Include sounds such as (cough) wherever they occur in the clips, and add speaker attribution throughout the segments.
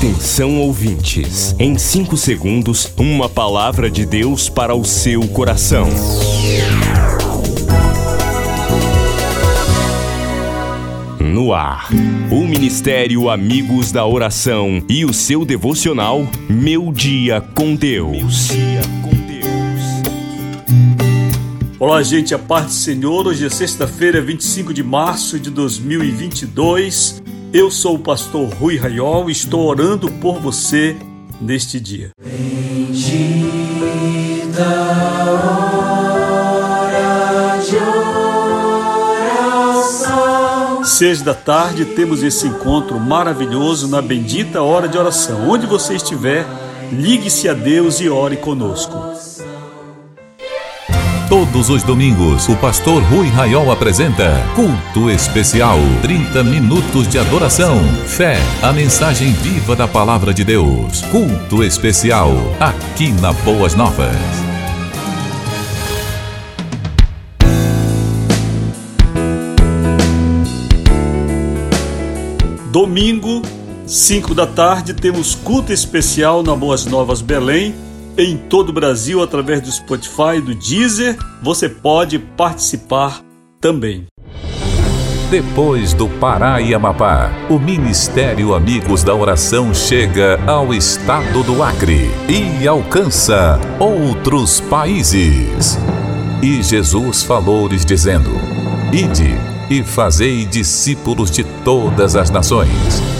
Speaker 1: Atenção ouvintes, em 5 segundos, uma palavra de Deus para o seu coração. No ar, o Ministério Amigos da Oração e o seu devocional Meu Dia com Deus.
Speaker 2: Olá, gente, a paz do Senhor. Hoje é sexta-feira, 25 de março de 2022. Eu sou o pastor Rui Raiol e estou orando por você neste dia. Bendita hora de oração. Seis da tarde temos esse encontro maravilhoso na bendita hora de oração. Onde você estiver, ligue-se a Deus e ore conosco.
Speaker 3: Todos os domingos, o pastor Rui Raiol apresenta Culto Especial. 30 minutos de adoração, fé, a mensagem viva da palavra de Deus. Culto Especial, aqui na Boas Novas.
Speaker 2: Domingo, 5 da tarde, temos culto especial na Boas Novas Belém em todo o Brasil através do Spotify do Deezer. Você pode participar também.
Speaker 3: Depois do Pará e Amapá, o Ministério Amigos da Oração chega ao estado do Acre e alcança outros países. E Jesus falou-lhes dizendo: Ide e fazei discípulos de todas as nações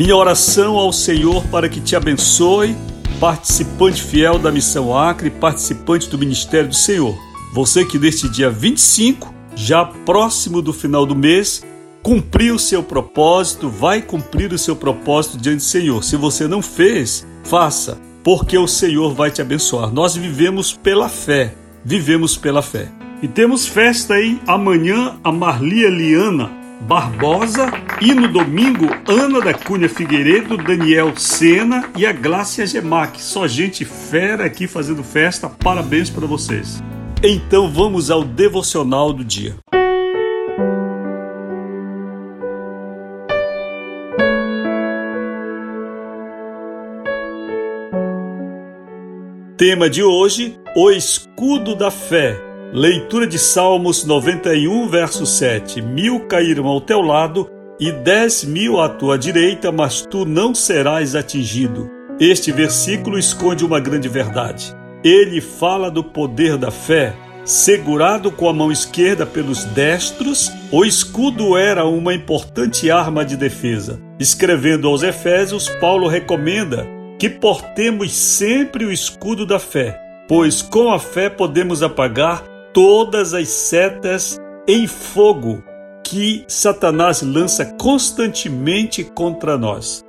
Speaker 2: Minha oração ao Senhor para que te abençoe, participante fiel da Missão Acre, participante do Ministério do Senhor. Você que neste dia 25, já próximo do final do mês, cumpriu o seu propósito, vai cumprir o seu propósito diante do Senhor. Se você não fez, faça, porque o Senhor vai te abençoar. Nós vivemos pela fé, vivemos pela fé. E temos festa aí amanhã, a Marlia Liana Barbosa e no domingo Ana da Cunha Figueiredo, Daniel Sena e a Glácia Gemac. Só gente fera aqui fazendo festa. Parabéns para vocês. Então vamos ao devocional do dia. Tema de hoje: o escudo da fé. Leitura de Salmos 91, verso 7: Mil cairão ao teu lado e dez mil à tua direita, mas tu não serás atingido. Este versículo esconde uma grande verdade. Ele fala do poder da fé. Segurado com a mão esquerda pelos destros, o escudo era uma importante arma de defesa. Escrevendo aos Efésios, Paulo recomenda que portemos sempre o escudo da fé, pois com a fé podemos apagar todas as setas em fogo que Satanás lança constantemente contra nós.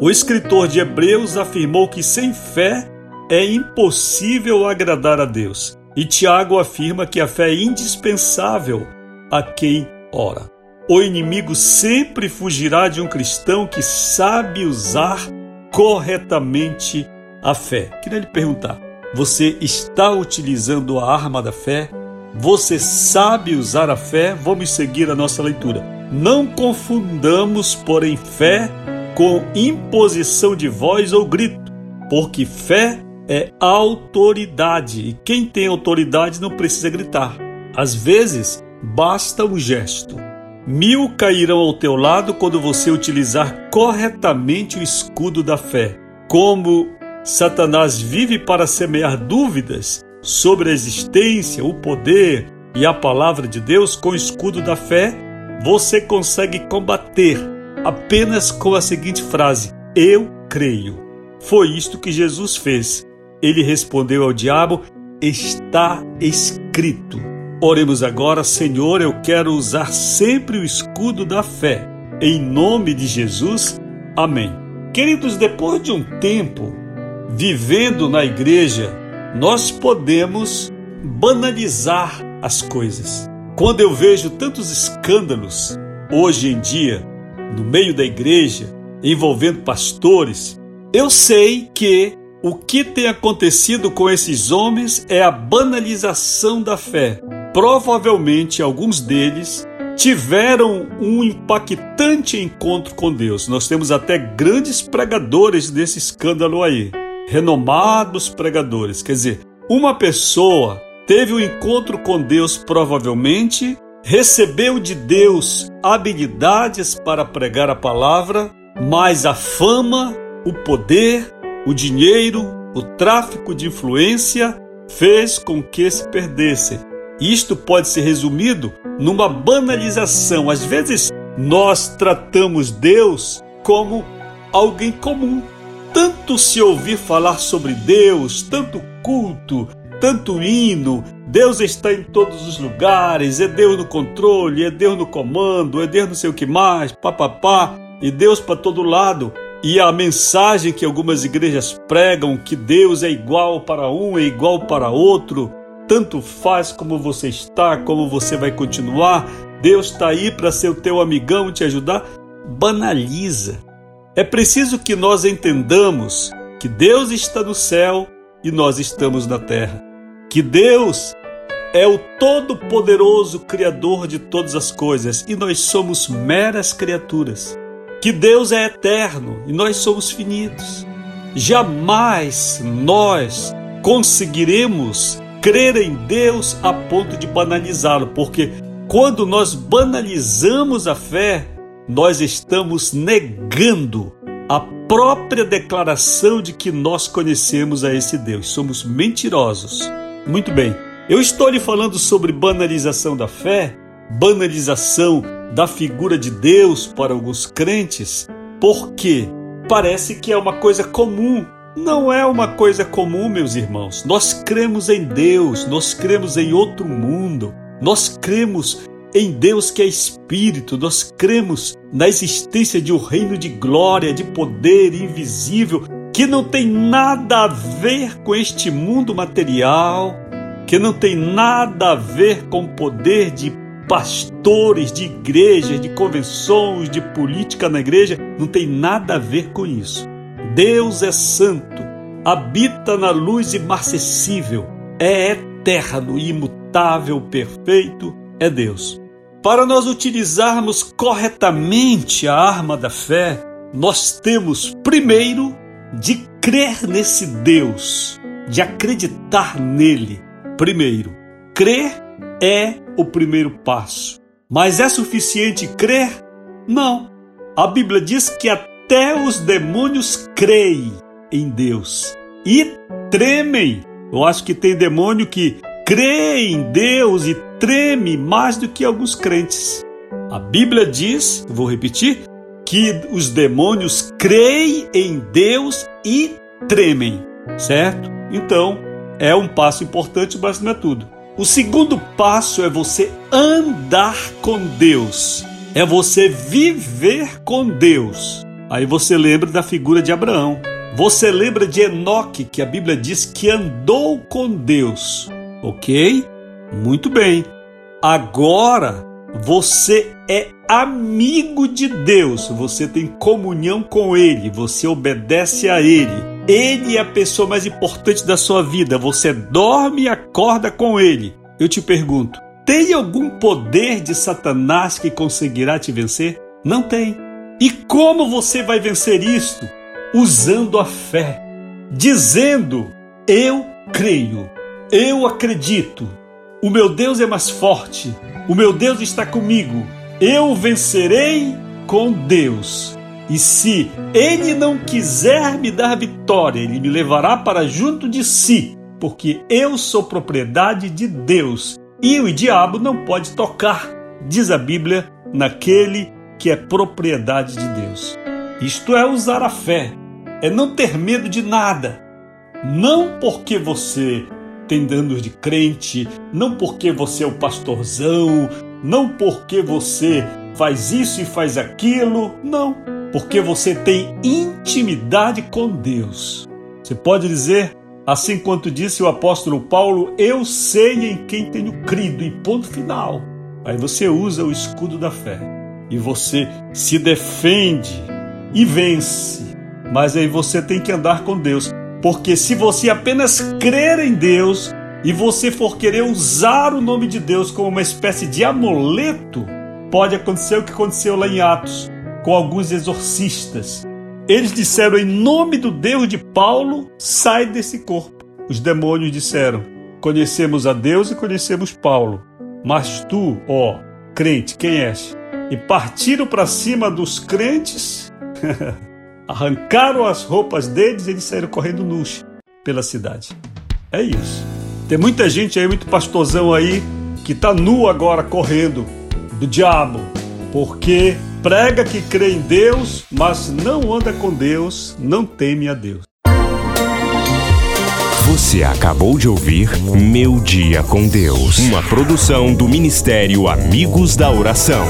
Speaker 2: O escritor de Hebreus afirmou que sem fé é impossível agradar a Deus. E Tiago afirma que a fé é indispensável a quem ora. O inimigo sempre fugirá de um cristão que sabe usar corretamente a fé. Queria lhe perguntar: você está utilizando a arma da fé? Você sabe usar a fé? Vamos seguir a nossa leitura. Não confundamos, porém, fé com imposição de voz ou grito, porque fé é autoridade e quem tem autoridade não precisa gritar. Às vezes, basta um gesto. Mil cairão ao teu lado quando você utilizar corretamente o escudo da fé. Como Satanás vive para semear dúvidas, sobre a existência, o poder e a palavra de Deus com o escudo da fé, você consegue combater apenas com a seguinte frase: Eu creio. Foi isto que Jesus fez. Ele respondeu ao diabo: está escrito. Oremos agora, Senhor, eu quero usar sempre o escudo da fé. Em nome de Jesus, amém. Queridos, depois de um tempo vivendo na igreja, nós podemos banalizar as coisas. Quando eu vejo tantos escândalos hoje em dia no meio da igreja, envolvendo pastores, eu sei que o que tem acontecido com esses homens é a banalização da fé. Provavelmente alguns deles tiveram um impactante encontro com Deus. Nós temos até grandes pregadores desse escândalo aí, renomados pregadores. Quer dizer, uma pessoa teve um encontro com Deus provavelmente, recebeu de Deus habilidades para pregar a palavra, mas a fama, o poder, o dinheiro, o tráfico de influência fez com que se perdesse. Isto pode ser resumido numa banalização. Às vezes nós tratamos Deus como alguém comum. Tanto se ouvir falar sobre Deus, tanto culto, tanto hino, Deus está em todos os lugares, é Deus no controle, é Deus no comando, é Deus não sei o que mais, papapá, e Deus para todo lado. E a mensagem que algumas igrejas pregam, que Deus é igual para um, é igual para outro, tanto faz como você está, como você vai continuar, Deus está aí para ser o teu amigão te ajudar, banaliza. É preciso que nós entendamos que Deus está no céu e nós estamos na terra. Que Deus é o todo-poderoso Criador de todas as coisas e nós somos meras criaturas. Que Deus é eterno e nós somos finitos. Jamais nós conseguiremos crer em Deus a ponto de banalizá-lo, porque quando nós banalizamos a fé, nós estamos negando a própria declaração de que nós conhecemos a esse Deus. Somos mentirosos. Muito bem, eu estou lhe falando sobre banalização da fé, banalização da figura de Deus para alguns crentes, porque parece que é uma coisa comum. Não é uma coisa comum, meus irmãos. Nós cremos em Deus, nós cremos em outro mundo, nós cremos em Deus que é Espírito, nós cremos na existência de um reino de glória, de poder invisível, que não tem nada a ver com este mundo material, que não tem nada a ver com o poder de pastores, de igrejas, de convenções, de política na igreja, não tem nada a ver com isso. Deus é santo, habita na luz imarcessível, é eterno, imutável, perfeito, é Deus. Para nós utilizarmos corretamente a arma da fé, nós temos primeiro de crer nesse Deus, de acreditar nele. Primeiro, crer é o primeiro passo. Mas é suficiente crer? Não. A Bíblia diz que até os demônios creem em Deus e tremem. Eu acho que tem demônio que crê em Deus e treme mais do que alguns crentes. A Bíblia diz, vou repetir, que os demônios creem em Deus e tremem, certo? Então, é um passo importante, mas não é tudo. O segundo passo é você andar com Deus, é você viver com Deus. Aí você lembra da figura de Abraão. Você lembra de Enoque, que a Bíblia diz que andou com Deus. Ok? Muito bem. Agora você é amigo de Deus, você tem comunhão com Ele, você obedece a Ele. Ele é a pessoa mais importante da sua vida, você dorme e acorda com Ele. Eu te pergunto: tem algum poder de Satanás que conseguirá te vencer? Não tem. E como você vai vencer isto? Usando a fé, dizendo: Eu creio. Eu acredito. O meu Deus é mais forte. O meu Deus está comigo. Eu vencerei com Deus. E se ele não quiser me dar vitória, ele me levará para junto de si, porque eu sou propriedade de Deus. E o diabo não pode tocar, diz a Bíblia, naquele que é propriedade de Deus. Isto é usar a fé, é não ter medo de nada. Não porque você tem anos de crente, não porque você é o pastorzão, não porque você faz isso e faz aquilo, não, porque você tem intimidade com Deus. Você pode dizer, assim quanto disse o apóstolo Paulo, eu sei em quem tenho crido, e ponto final. Aí você usa o escudo da fé e você se defende e vence. Mas aí você tem que andar com Deus, porque se você apenas crer em Deus e você for querer usar o nome de Deus como uma espécie de amuleto, pode acontecer o que aconteceu lá em Atos com alguns exorcistas. Eles disseram em nome do Deus de Paulo, sai desse corpo. Os demônios disseram: Conhecemos a Deus e conhecemos Paulo, mas tu, ó crente, quem és? E partiram para cima dos crentes, (laughs) arrancaram as roupas deles e eles saíram correndo nus pela cidade. É isso. Tem muita gente aí, muito pastorzão aí, que está nu agora correndo do diabo, porque prega que crê em Deus, mas não anda com Deus, não teme a Deus.
Speaker 1: Você acabou de ouvir Meu Dia com Deus, uma produção do Ministério Amigos da Oração.